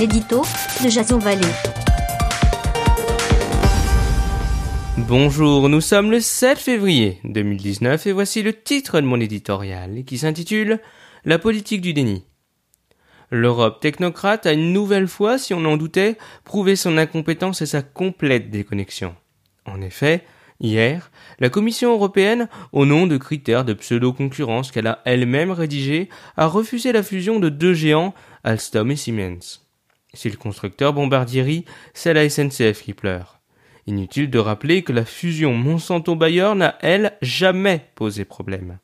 l'édito de Jason. Bonjour, nous sommes le 7 février 2019 et voici le titre de mon éditorial qui s'intitule La politique du déni. L'Europe technocrate a une nouvelle fois, si on en doutait, prouvé son incompétence et sa complète déconnexion. En effet, hier, la Commission européenne, au nom de critères de pseudo-concurrence qu'elle a elle-même rédigés, a refusé la fusion de deux géants, Alstom et Siemens. Si le constructeur Bombardier c'est la SNCF qui pleure. Inutile de rappeler que la fusion Monsanto-Bayer n'a, elle, jamais posé problème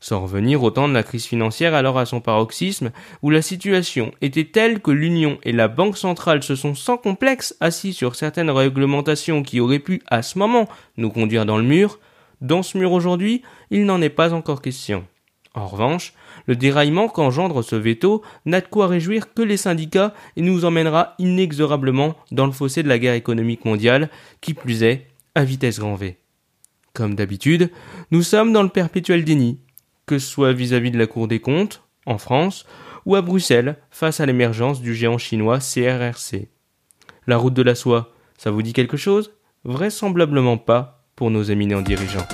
sans revenir au temps de la crise financière alors à son paroxysme, où la situation était telle que l'Union et la Banque centrale se sont sans complexe assis sur certaines réglementations qui auraient pu, à ce moment, nous conduire dans le mur, dans ce mur aujourd'hui, il n'en est pas encore question. En revanche, le déraillement qu'engendre ce veto n'a de quoi réjouir que les syndicats et nous emmènera inexorablement dans le fossé de la guerre économique mondiale, qui plus est, à vitesse grand V. Comme d'habitude, nous sommes dans le perpétuel déni, que ce soit vis-à-vis de la Cour des comptes, en France, ou à Bruxelles, face à l'émergence du géant chinois CRRC. La route de la soie, ça vous dit quelque chose? Vraisemblablement pas pour nos éminents dirigeants.